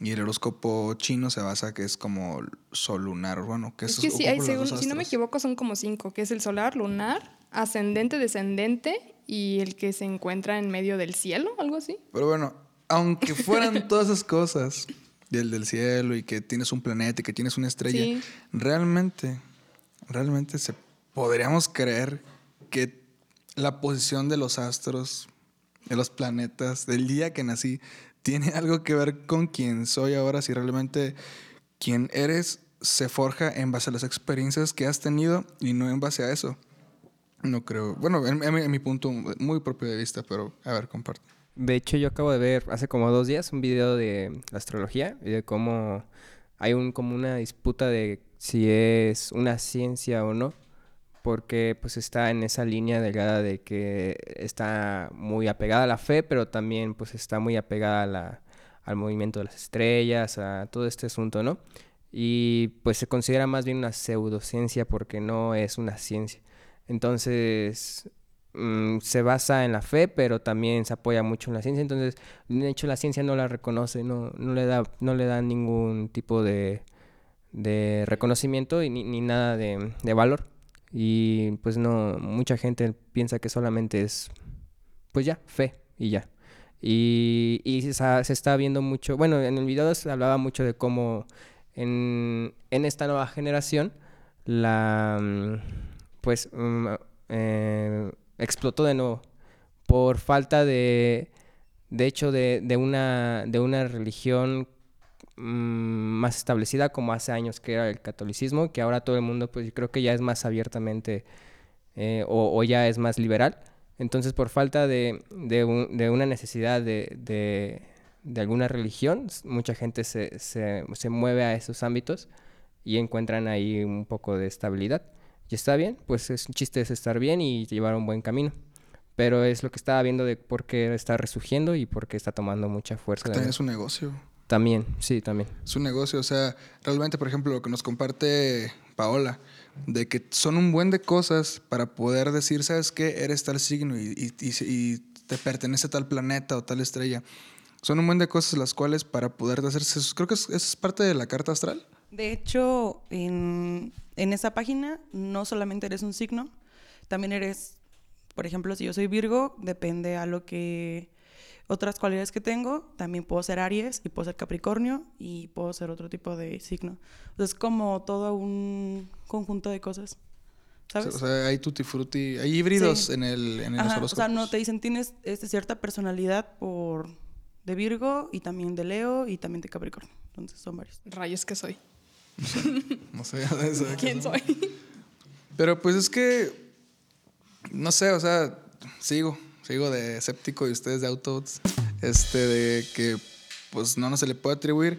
y el horóscopo chino se basa que es como sol lunar, bueno, que Es que sí, hay, según, si no me equivoco, son como cinco, que es el solar, lunar, ascendente, descendente y el que se encuentra en medio del cielo, algo así. Pero bueno, aunque fueran todas esas cosas, del del cielo y que tienes un planeta y que tienes una estrella, Sí. realmente, realmente se podríamos creer que la posición de los astros, de los planetas, del día que nací, tiene algo que ver con quién soy ahora, si realmente quién eres se forja en base a las experiencias que has tenido y no en base a eso. No creo. Bueno, en, mi punto muy propio de vista, pero a ver, comparte. De hecho, yo acabo de ver hace como dos días un video de astrología y de cómo hay un, como una disputa de si es una ciencia o no, porque pues está en esa línea delgada de que está muy apegada a la fe, pero también pues está muy apegada a la- al movimiento de las estrellas, a todo este asunto, ¿no? Y pues se considera más bien una pseudociencia porque no es una ciencia. Entonces, mm, se basa en la fe, pero también se apoya mucho en la ciencia. Entonces, de hecho, la ciencia no la reconoce, no, no le da, no le da ningún tipo de, de reconocimiento y ni, nada de, de valor. Y pues no, mucha gente piensa que solamente es, pues ya, fe y ya. Y, y se, se está viendo mucho, bueno, en el video se hablaba mucho de cómo en, en esta nueva generación la, mm, pues, mm, eh, explotó de nuevo por falta de, de hecho, de, de una, de una religión más establecida como hace años que era el catolicismo, que ahora todo el mundo pues yo creo que ya es más abiertamente eh, o, o ya es más liberal. Entonces por falta de, de, un- de una necesidad de, de, de alguna religión, mucha gente se, se, se mueve a esos ámbitos y encuentran ahí un poco de estabilidad. Y está bien, pues es un chiste es estar bien y llevar un buen camino. Pero es lo que estaba viendo de por qué está resurgiendo y por qué está tomando mucha fuerza. También es un negocio. También, sí, también. Es un negocio, o sea, realmente, por ejemplo, lo que nos comparte Paola, de que son un buen de cosas para poder decir, ¿sabes qué? Eres tal signo y, y- y- y te pertenece a tal planeta o tal estrella. Son un buen de cosas las cuales para poder hacerse eso. Creo que es, eso es parte de la carta astral. De hecho, en, en esa página no solamente eres un signo, también eres, por ejemplo, si yo soy Virgo, depende a lo que otras cualidades que tengo, también puedo ser Aries y puedo ser Capricornio y puedo ser otro tipo de signo. Entonces, es como todo un conjunto de cosas. ¿Sabes? O sea, hay tutti frutti, hay híbridos Sí. en, el, en los Ajá, o sea, no te dicen tienes este, cierta personalidad por de Virgo y también de Leo y también de Capricornio. Entonces son varios. Rayos que soy. No sé, de qué ¿Quién soy? Pero pues es que, no sé, o sea, sigo, sigo de escéptico y ustedes de autos, este, de que pues no, no se le puede atribuir,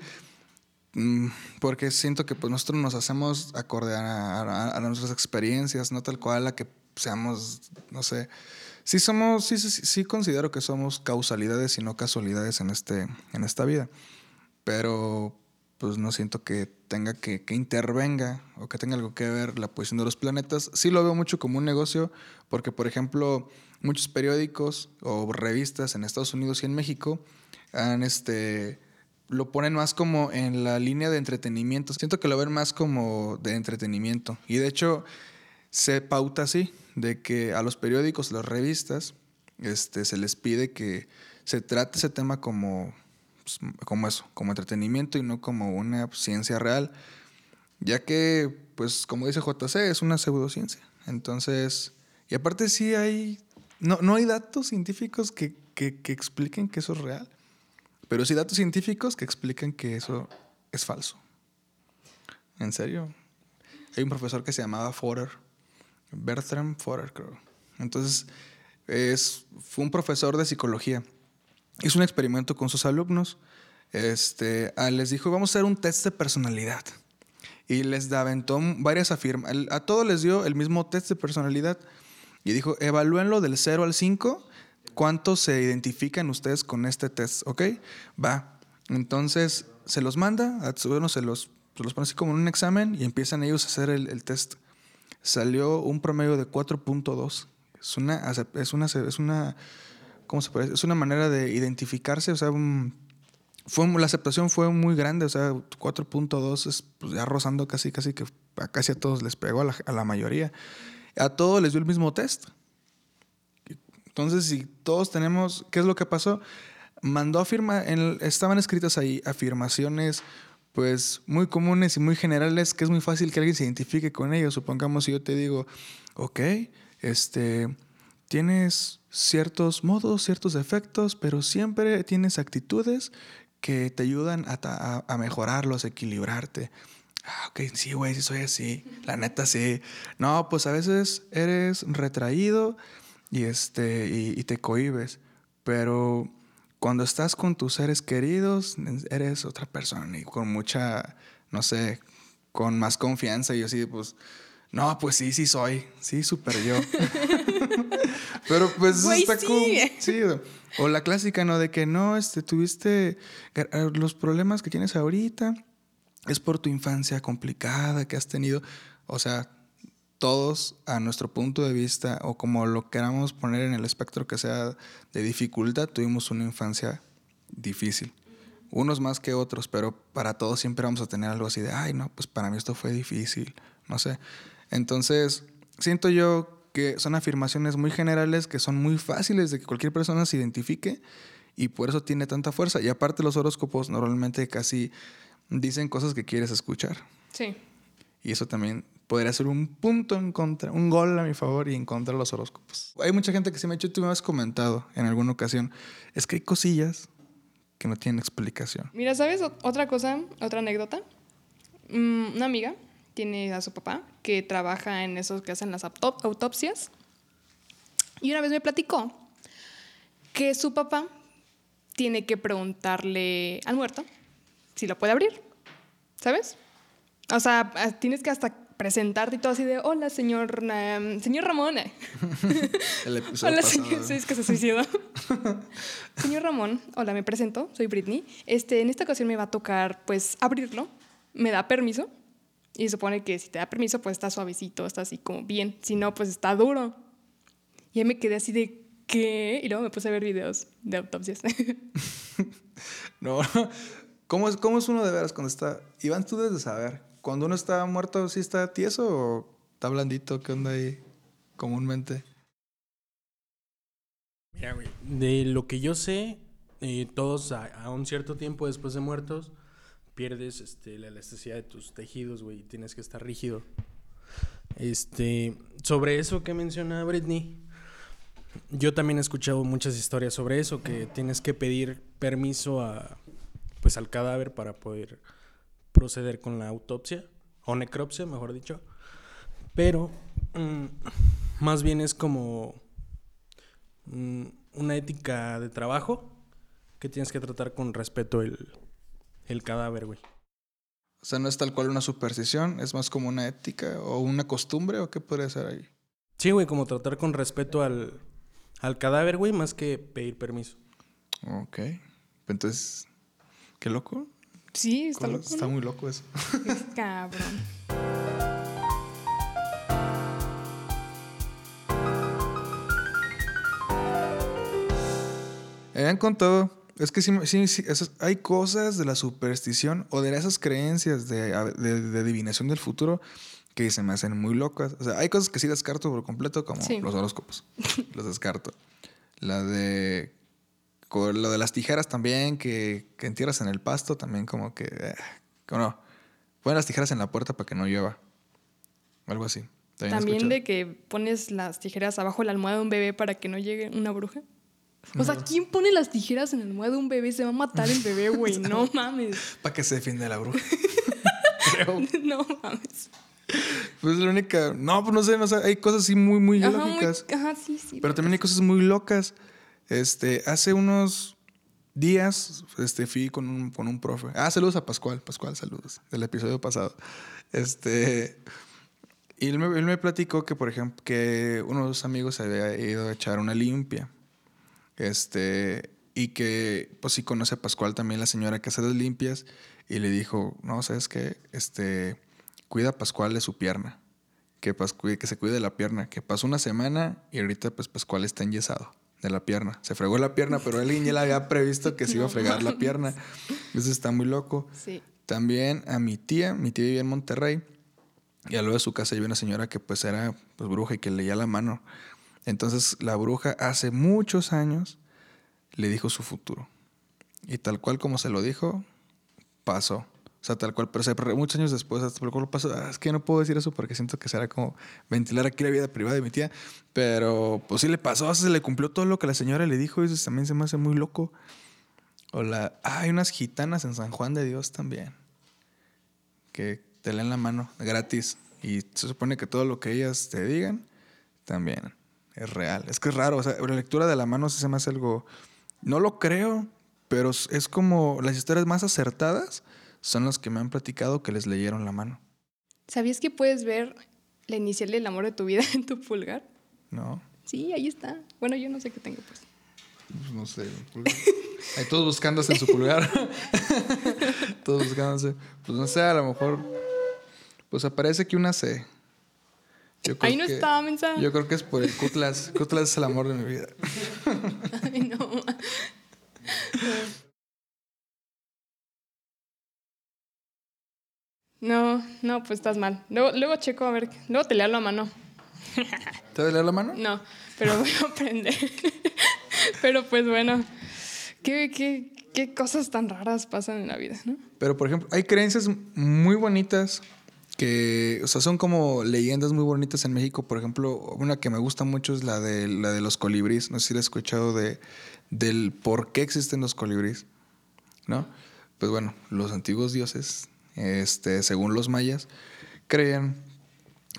mm, porque siento que pues nosotros nos hacemos acorde a, a- a nuestras experiencias, no tal cual a que seamos, no sé, sí somos, sí, sí, sí considero que somos causalidades y no casualidades en, este, en esta vida, pero pues no siento que tenga que, que intervenga o que tenga algo que ver la posición de los planetas. Sí lo veo mucho como un negocio, porque por ejemplo, muchos periódicos o revistas en Estados Unidos y en México han este lo ponen más como en la línea de entretenimiento. Siento que lo ven más como de entretenimiento. Y de hecho, se pauta así, de que a los periódicos, las revistas, este, se les pide que se trate ese tema como, pues, como eso, como entretenimiento y no como una ciencia real, ya que, pues, como dice JC, es una pseudociencia. Entonces, y aparte sí hay, no, no hay datos científicos que, que, que expliquen que eso es real, pero sí datos científicos que explican que eso es falso. ¿En serio? Hay un profesor que se llamaba Forer, Bertram Forer, creo. Entonces, es, fue un profesor de psicología. Hizo un experimento con sus alumnos. Este, ah, les dijo, vamos a hacer un test de personalidad. Y les aventó varias afirmaciones. A todos les dio el mismo test de personalidad. Y dijo, evalúenlo del 0 al 5. ¿Cuántos se identifican ustedes con este test? ¿Ok? Va. Entonces, se los manda, bueno, se los, se los pone así como en un examen y empiezan ellos a hacer el, el test. Salió un promedio de 4.2. Es una, es una, es una, ¿cómo se parece? Es una manera de identificarse, o sea, fue, la aceptación fue muy grande, o sea, 4.2 es pues, ya rozando casi, casi que a casi a todos les pegó, a la, a la mayoría. A todos les dio el mismo test. Entonces, si todos tenemos, ¿qué es lo que pasó? Mandó afirma, en, estaban escritas ahí afirmaciones pues muy comunes y muy generales que es muy fácil que alguien se identifique con ellos. Supongamos si yo te digo, ok, este, tienes ciertos modos, ciertos defectos, pero siempre tienes actitudes que te ayudan a, a, mejorarlos, a equilibrarte. Ah, ok, sí, güey, sí soy así. La neta, sí. No, pues a veces eres retraído y, este, y te cohibes. Pero cuando estás con tus seres queridos, eres otra persona y con mucha, no sé, con más confianza. Y yo así, pues, no, pues sí, sí soy. Sí, súper yo. Pero pues Güey, está sí. cool. Sí. O la clásica, ¿no? De que no, este, tuviste los problemas que tienes ahorita. Es por tu infancia complicada que has tenido. O sea, todos a nuestro punto de vista o como lo queramos poner en el espectro que sea de dificultad, tuvimos una infancia difícil. Unos más que otros, pero para todos siempre vamos a tener algo así de, ay, no, pues para mí esto fue difícil, no sé. Entonces, siento yo que son afirmaciones muy generales que son muy fáciles de que cualquier persona se identifique y por eso tiene tanta fuerza. Y aparte los horóscopos normalmente casi dicen cosas que quieres escuchar. Sí. Y eso también podría ser un punto en contra, un gol a mi favor y en contra de los horóscopos. Hay mucha gente que se me ha hecho, tú me has comentado en alguna ocasión, es que hay cosillas que no tienen explicación. Mira, ¿sabes otra cosa, otra anécdota? Mm, una amiga tiene a su papá que trabaja en esos que hacen las autop- autopsias. Y una vez me platicó que su papá tiene que preguntarle al muerto si lo puede abrir. ¿Sabes? O sea, tienes que hasta presentarte y todo así de, hola, señor, em, señor Ramón. El Hola, señor. Sí, es que se suicidó. señor Ramón, hola, me presento, soy Britney. Este, en esta ocasión me va a tocar, pues, abrirlo. Me da permiso. Y supone que si te da permiso, pues está suavecito, está así como bien. Si no, pues está duro. Y ahí me quedé así de, ¿qué? Y luego me puse a ver videos de autopsias. No, ¿Cómo es, ¿Cómo es uno de veras cuando está... Iván, tú debes de saber. Cuando uno está muerto, ¿sí está tieso o está blandito? ¿Qué onda ahí comúnmente? Mira, güey, de lo que yo sé, eh, todos a, a un cierto tiempo después de muertos pierdes este, la elasticidad de tus tejidos, güey, tienes que estar rígido. Este, sobre eso que menciona Britney, yo también he escuchado muchas historias sobre eso, que tienes que pedir permiso a, pues, al cadáver para poder proceder con la autopsia, o necropsia, mejor dicho. Pero, mm, más bien es como mm, una ética de trabajo que tienes que tratar con respeto el, el cadáver, güey. O sea, no es tal cual una superstición, es más como una ética o una costumbre o qué podría ser ahí. Sí, güey, como tratar con respeto al, al cadáver, güey, más que pedir permiso. Ok. Entonces, qué loco. sí, está loco. Está ¿no? muy loco eso. Cabrón. Me habían contado, es que sí, sí, sí, esas- hay cosas de la superstición o de esas creencias de, de- de adivinación del futuro que se me hacen muy locas. O sea, hay cosas que sí descarto por completo, como Sí. los horóscopos. los descarto. La de. Lo de las tijeras también, que, que entierras en el pasto, también como que. eh, ¿cómo no? Ponen las tijeras en la puerta para que no llueva. Algo así. También escuchado. de que pones las tijeras abajo de la almohada de un bebé para que no llegue una bruja. O sea, ¿quién pone las tijeras en la almohada de un bebé? Se va a matar el bebé, güey. No mames. Para que se defienda la bruja. Creo. No mames. Pues la única. No, pues no sé, no sé. Hay cosas así muy, muy Ajá, muy- lógicas. ajá, sí, sí. Pero también hay cosas muy locas. Este, hace unos días este, fui con un, con un profe. Ah, saludos a Pascual. Pascual, saludos. Del episodio pasado. Este. Y él me, él me platicó que, por ejemplo, que uno de sus amigos había ido a echar una limpia. Este. Y que, pues sí conoce a Pascual también, la señora que hace las limpias. Y le dijo, no, ¿sabes qué? Este, cuida a Pascual de su pierna. Que, Pas- cuide- que se cuide de la pierna. Que pasó una semana y ahorita, pues, Pascual está enyesado de la pierna. Se fregó la pierna, pero alguien ya le había previsto que se iba a fregar la pierna. Eso está muy loco. Sí. También a mi tía, mi tía vivía en Monterrey. Y al lado de su casa había una señora que pues era pues, bruja y que leía la mano. Entonces la bruja hace muchos años le dijo su futuro. Y tal cual como se lo dijo, pasó. O sea, tal cual, pero muchos años después, hasta tal cual pasó. Ah, es que no puedo decir eso porque siento que será como ventilar aquí la vida privada de mi tía. Pero pues sí le pasó, se le cumplió todo lo que la señora le dijo y eso también se me hace muy loco. O la... Ah, hay unas gitanas en San Juan de Dios también. Que te leen la mano gratis. Y se supone que todo lo que ellas te digan también es real. Es que es raro. O sea, la lectura de la mano se me hace algo... No lo creo, pero es- como las historias más acertadas son las que me han platicado que les leyeron la mano. ¿Sabías que puedes ver la inicial del amor de tu vida en tu pulgar? ¿No? Sí, ahí está. Bueno, yo no sé qué tengo, pues. Pues no sé. Ahí todos buscándose en su pulgar. todos buscándose. Pues no sé, a lo mejor. Pues aparece que una C. Yo creo Ahí no que- estaba, mensaje. Yo creo que es por el Cutlas. Cutlas es el amor de mi vida. Ay, no. No, no, pues estás mal. Luego, luego checo, a ver. Luego te leo a mano. ¿Te va a leer la mano? No, pero voy a aprender. pero pues bueno, ¿qué, qué, qué cosas tan raras pasan en la vida, ¿no? Pero, por ejemplo, hay creencias muy bonitas que, o sea, son como leyendas muy bonitas en México. Por ejemplo, una que me gusta mucho es la de, la de los colibríes. No sé si la has escuchado de, del por qué existen los colibríes, ¿no? Pues bueno, los antiguos dioses, este, según los mayas, creían,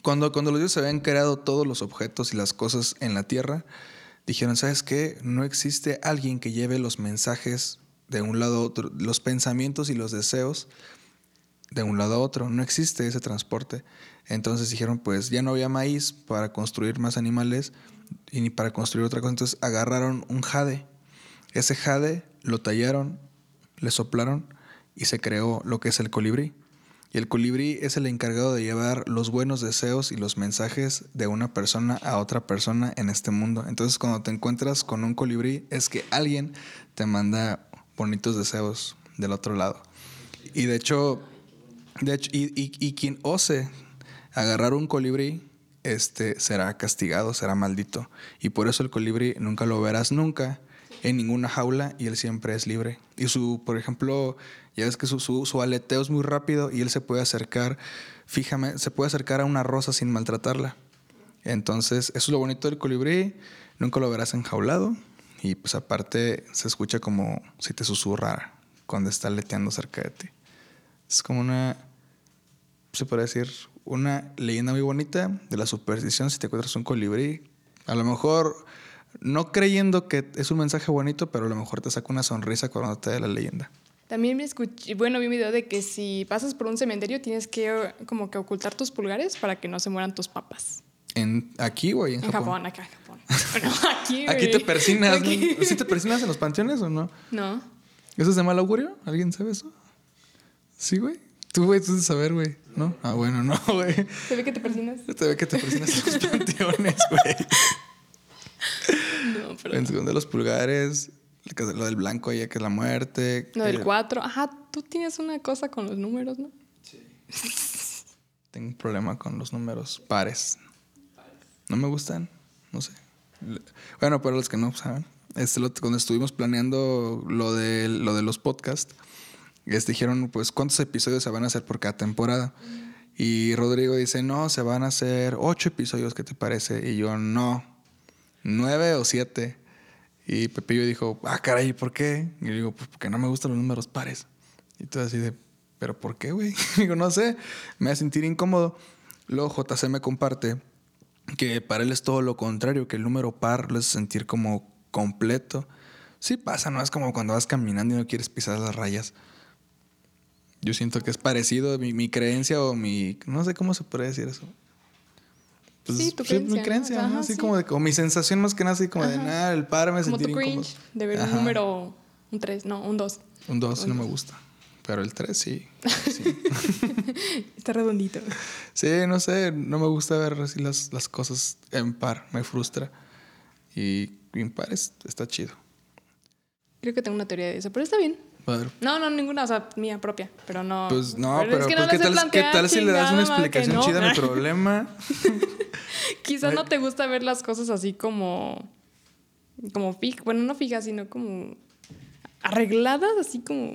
cuando, cuando los dioses habían creado todos los objetos y las cosas en la tierra, dijeron, ¿sabes qué? No existe alguien que lleve los mensajes de un lado a otro, los pensamientos y los deseos de un lado a otro. No existe ese transporte. Entonces dijeron, pues ya no había maíz para construir más animales y ni para construir otra cosa. Entonces agarraron un jade. Ese jade lo tallaron, le soplaron y se creó lo que es el colibrí. Y el colibrí es el encargado de llevar los buenos deseos y los mensajes de una persona a otra persona en este mundo. Entonces cuando te encuentras con un colibrí es que alguien te manda bonitos deseos del otro lado. Y de hecho, de hecho y, y- quien ose agarrar un colibrí, este será castigado, será maldito. Y por eso el colibrí nunca lo verás nunca en ninguna jaula y él siempre es libre. Y su, por ejemplo, ya ves que su, su, su aleteo es muy rápido y él se puede acercar, fíjame, se puede acercar a una rosa sin maltratarla. Entonces, eso es lo bonito del colibrí, nunca lo verás enjaulado y pues aparte se escucha como si te susurra cuando está aleteando cerca de ti. Es como una, se puede decir, una leyenda muy bonita de la superstición si te encuentras un colibrí. A lo mejor no creyendo que es un mensaje bonito, pero a lo mejor te saca una sonrisa cuando te da la leyenda. También me escuché, bueno, vi un video de que si pasas por un cementerio tienes que eh, como que ocultar tus pulgares para que no se mueran tus papás. En, ¿Aquí o en, En Japón? Japón, acá en Japón. Bueno, aquí, Aquí te persinas. ¿Sí te persinas en los panteones o no? No. ¿Eso es de mal augurio? ¿Alguien sabe eso? Sí, güey. Tú, güey, tú de saber, güey. ¿No? Ah, bueno, no, güey. ¿Se ve que te persinas? Te ve que te persinas en los panteones, güey. No, pero... En segundo, los pulgares. Lo del blanco ya que es la muerte. No, del que- 4. Ajá, tú tienes una cosa con los números, ¿no? Tengo un problema con los números pares. No me gustan, no sé. Bueno, para los que no saben, este, lo- cuando estuvimos planeando lo de, lo de los podcasts, este, dijeron, pues, ¿cuántos episodios se van a hacer por cada temporada? Y Rodrigo dice, no, se van a hacer ocho episodios, ¿qué te parece? Y yo, no, nueve o siete. Y Pepillo dijo, ah, caray, ¿por qué? Y yo digo, pues porque no me gustan los números pares. Y todo así de, ¿pero por qué, güey? digo, no sé, me hace sentir incómodo. Luego JC me comparte que para él es todo lo contrario, que el número par lo hace sentir como completo. Sí pasa, ¿no? Es como cuando vas caminando y no quieres pisar las rayas. Yo siento que es parecido mi, mi creencia o mi... No sé cómo se puede decir eso. Pues, Sí, tu mi creencia, ¿no? creencia, Ajá, ¿no? Así sí. como de... O mi sensación más que nada, así como de, Ajá. nada, el par me tu incómodo. cringe de ver Ajá. un número, un 3, no, un 2. Un 2 Un no me dos. gusta. Pero el 3 sí. sí. Está redondito. Sí, no sé, no me gusta ver así las, las cosas en par, me frustra. Y en par es- está chido. Creo que tengo una teoría de eso, pero está bien. Padre. No, no, ninguna, o sea, mía propia, pero no. Pues no, es pero, que pues, no ¿qué, tal, ¿qué tal si le das una explicación no. chida a mi problema? Quizás no te gusta ver las cosas así como. Como fijas. Bueno, no fijas, sino como. Arregladas, así como.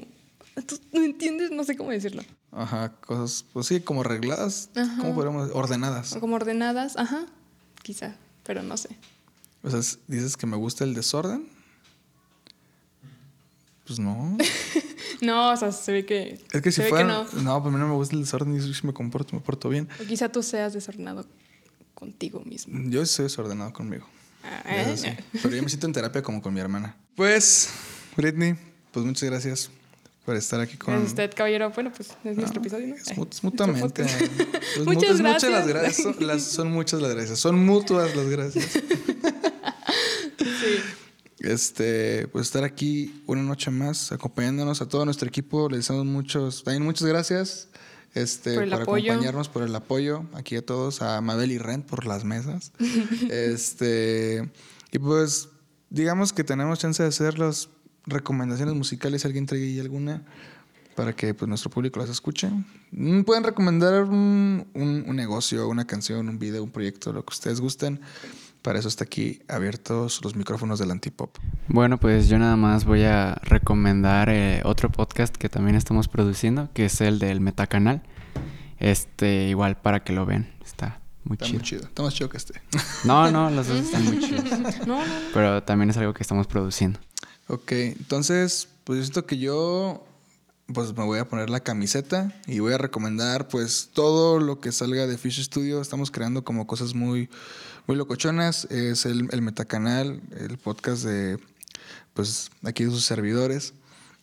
¿Tú ¿No entiendes? No sé cómo decirlo. Ajá, cosas, pues sí, como arregladas, Ajá. ¿cómo podríamos decir? Ordenadas. Como ordenadas, ajá. Quizá, pero no sé. O sea, es- dices que me gusta el desorden. Pues no. No, o sea, se ve que. Es que si fuera. no. no. pues a mí no me gusta el desorden y sí me comporto, me porto bien. O quizá tú seas desordenado contigo mismo. Yo soy desordenado conmigo. Ah, sí. eh. Pero yo me siento en terapia como con mi hermana. Pues, Britney, pues muchas gracias por estar aquí con. Gracias usted, caballero. Bueno, pues es nuestro Ah, episodio, ¿no? Es, mu- es nuestro mutuamente. podcast. Es mu- Muchas es muchas las gracias. gracias. Son, las- son muchas las gracias. Son mutuas las gracias. Este, pues estar aquí una noche más, acompañándonos a todo nuestro equipo. Les damos muchos, también muchas gracias. Este, Por por acompañarnos, por el apoyo aquí a todos, a Mabel y Rent por las mesas. este, y pues, digamos que tenemos chance de hacer las recomendaciones musicales. Si alguien trae ahí alguna, para que pues, nuestro público las escuche. Mm, Pueden recomendar un, un- un negocio, una canción, un video, un proyecto, lo que ustedes gusten. Para eso está aquí abiertos los micrófonos del Antipop. Bueno, pues yo nada más voy a recomendar eh, otro podcast que también estamos produciendo, que es el del Metacanal. Este, igual para que lo vean. Está muy Está chido. muy chido. Está más chido que este. No, no, los dos están muy chidos. No, no, no. Pero también es algo que estamos produciendo. Ok, entonces, pues yo siento que yo pues me voy a poner la camiseta y voy a recomendar pues todo lo que salga de Fish Studio. Estamos creando como cosas muy, muy locochonas. Es el, el Metacanal, el podcast de pues aquí de sus servidores.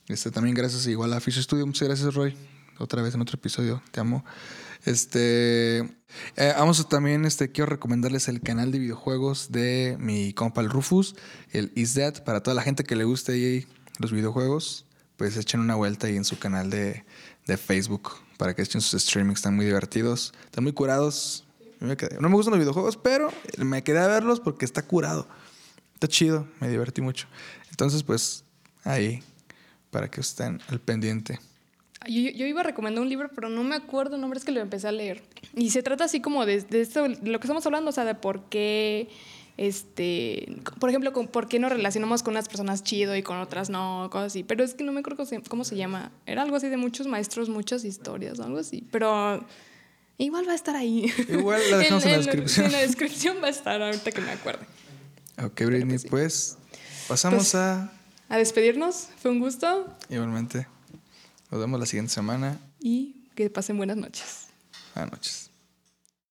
Este también gracias igual a Fish Studio. Muchas gracias, Roy. Otra vez en otro episodio. Te amo. Este eh, vamos a también, este, quiero recomendarles el canal de videojuegos de mi compa el Rufus, el Is That, para toda la gente que le guste ahí los videojuegos, pues echen una vuelta ahí en su canal de, de Facebook para que echen sus streamings, están muy divertidos, están muy curados. Me No me gustan los videojuegos, pero me quedé a verlos porque está curado. Está chido, me divertí mucho. Entonces, pues, ahí, para que estén al pendiente. Yo, yo iba a recomendar un libro, pero no me acuerdo el nombre, es que lo empecé a leer. Y se trata así como de, de esto, de lo que estamos hablando, o sea, de por qué, este, por ejemplo, con, por qué nos relacionamos con unas personas chido y con otras no, cosas así. Pero es que no me acuerdo cómo se, cómo se llama. Era algo así de muchos maestros, muchas historias, algo así. Pero igual va a estar ahí. Igual la dejamos en la descripción. En la descripción va a estar ahorita que me acuerde. Ok, Britney, pues, pasamos Pues- a... A despedirnos, fue un gusto Igualmente. Nos vemos la siguiente semana. y que pasen buenas noches. Buenas noches.